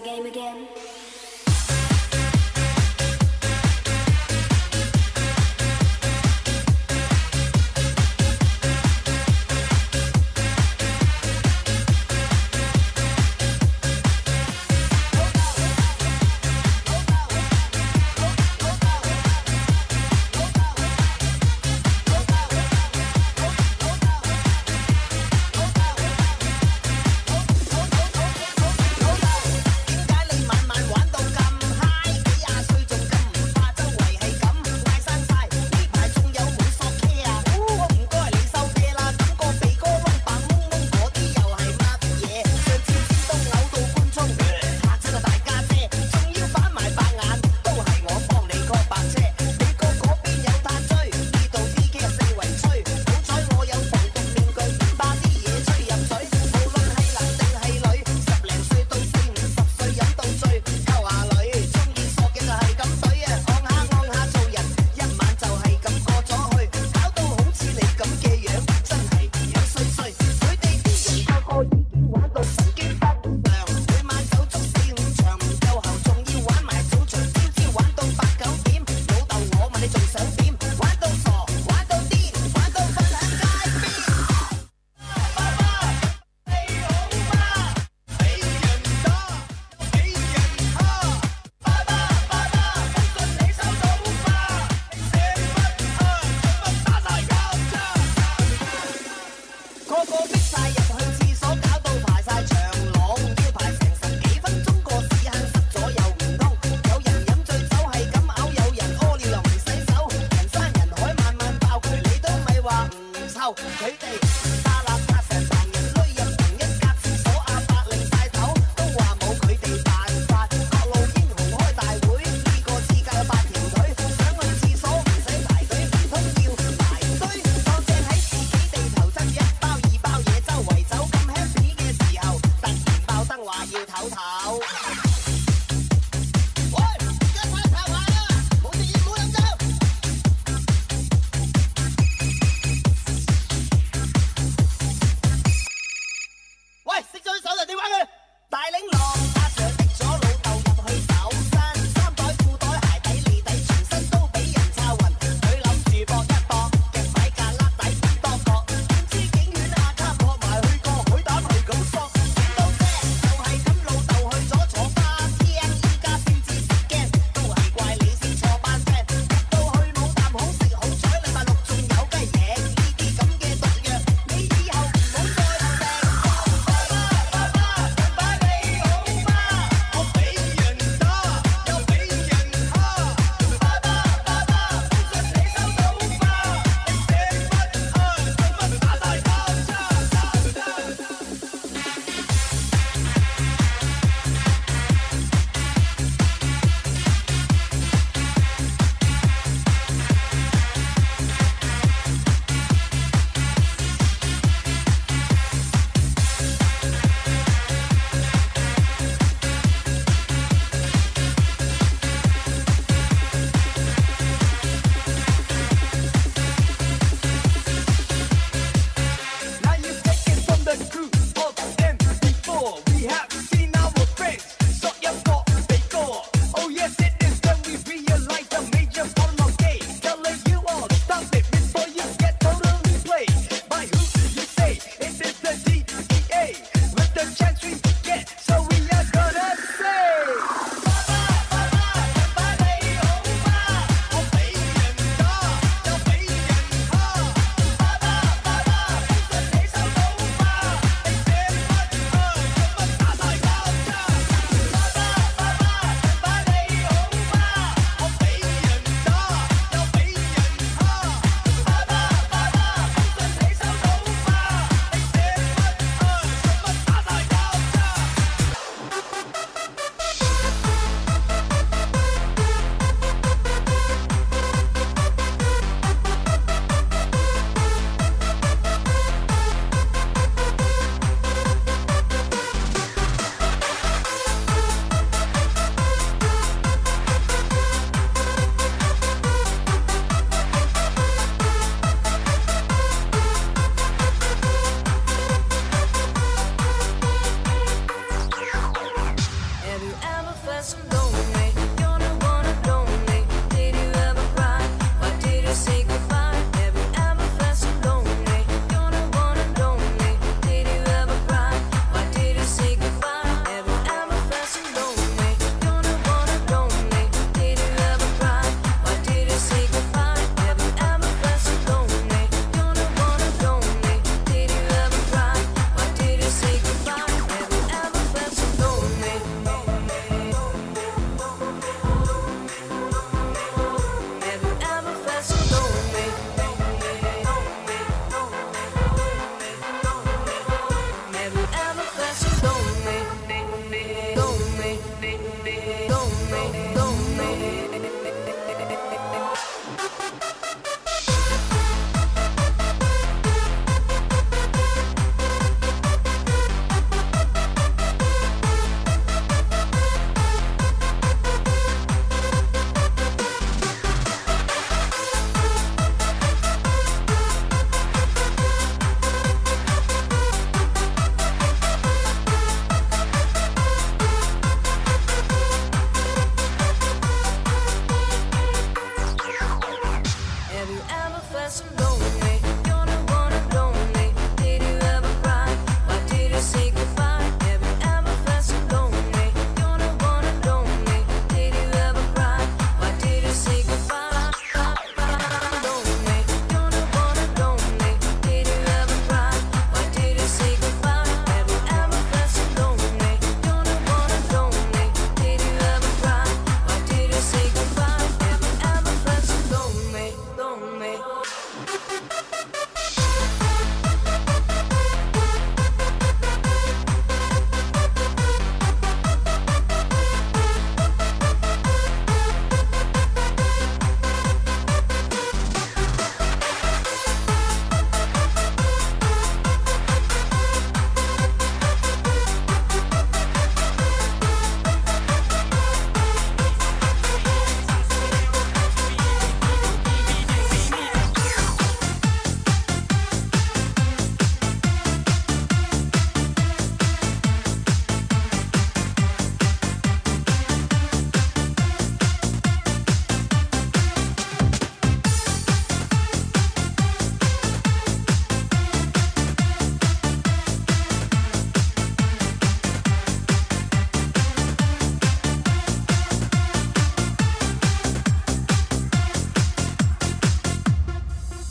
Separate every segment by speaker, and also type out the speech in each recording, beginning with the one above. Speaker 1: the game again? 后，佢哋。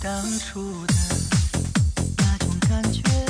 Speaker 1: 当初的那种感觉。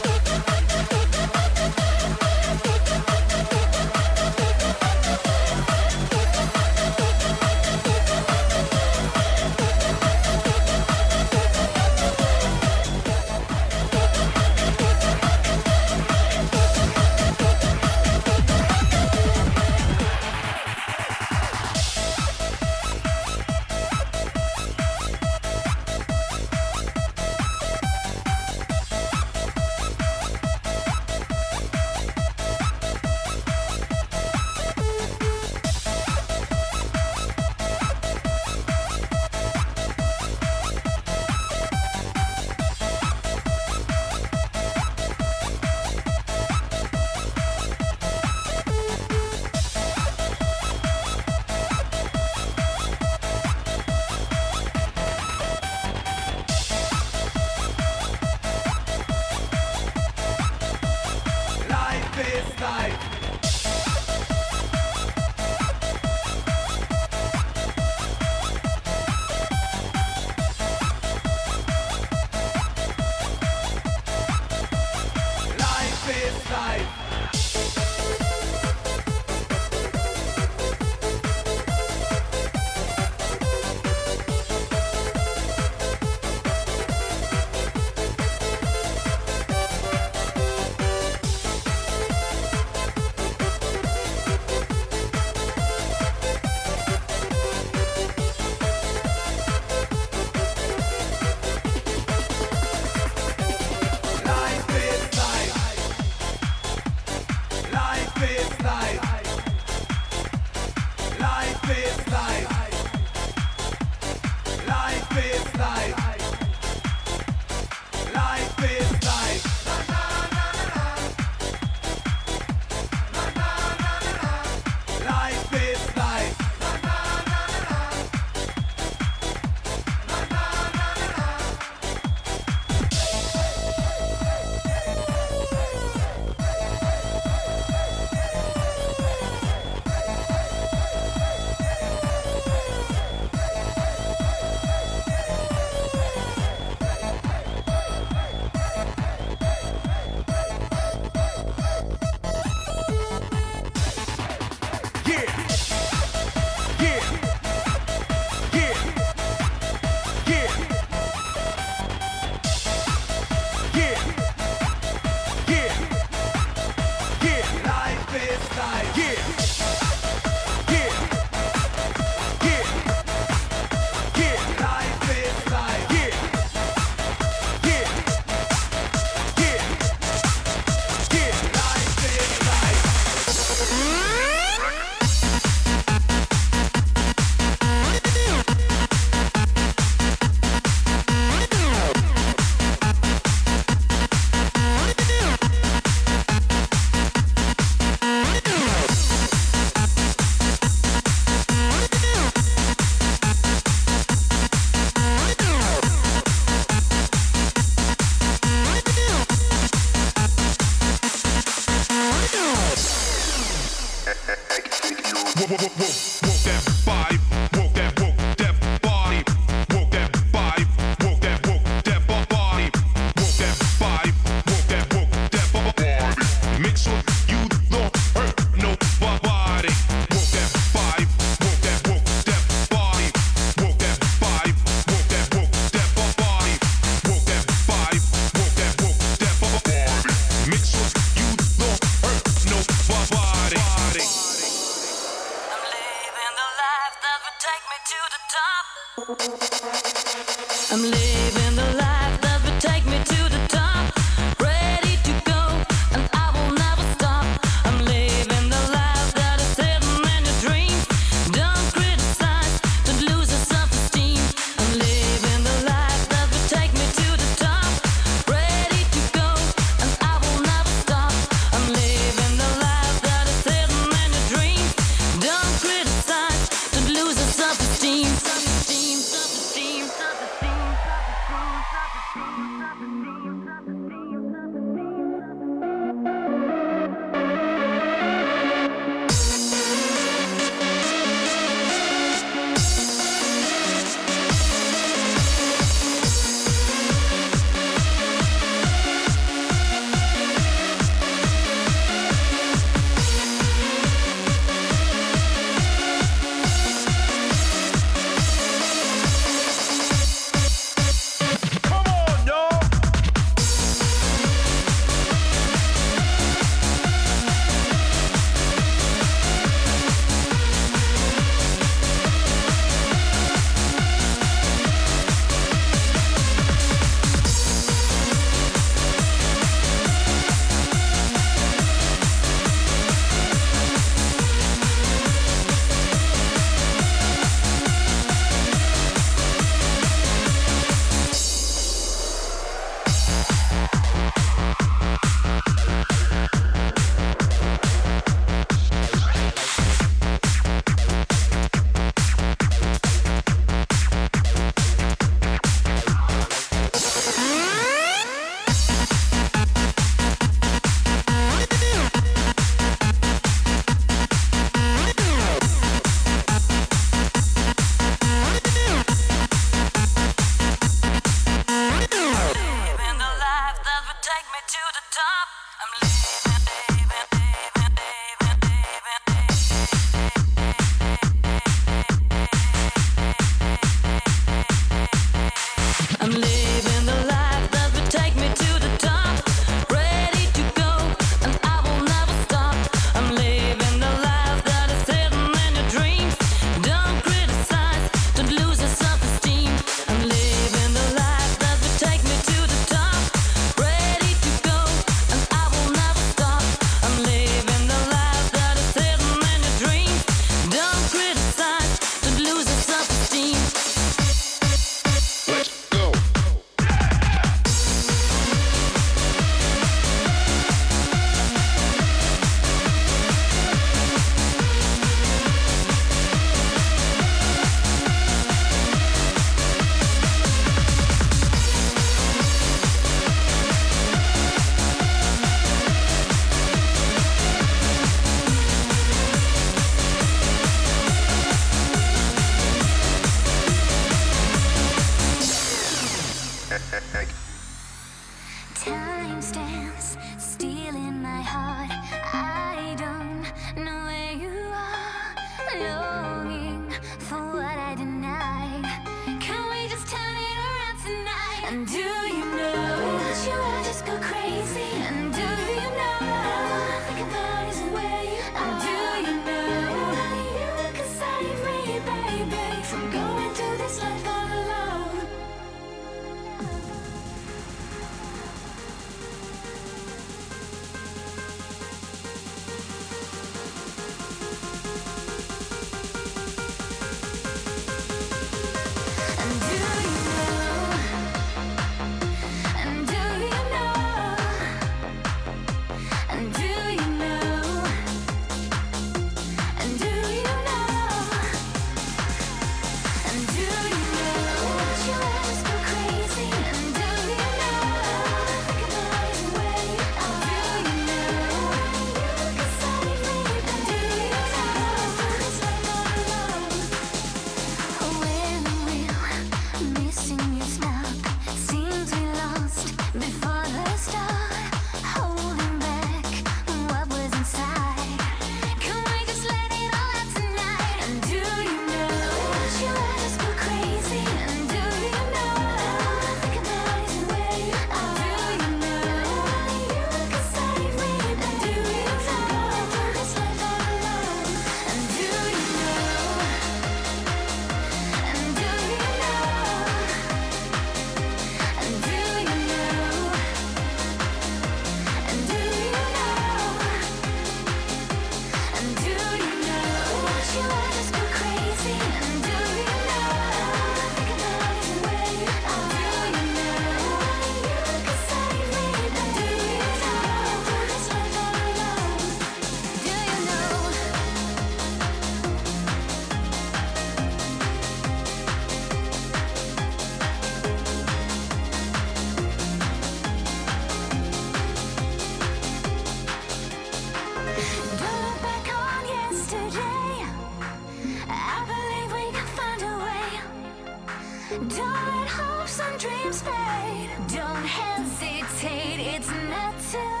Speaker 1: Don't hopes and dreams fade. Don't hesitate, it's not too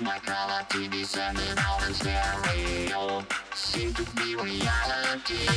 Speaker 1: My color TV, out in stereo. Seems to be reality.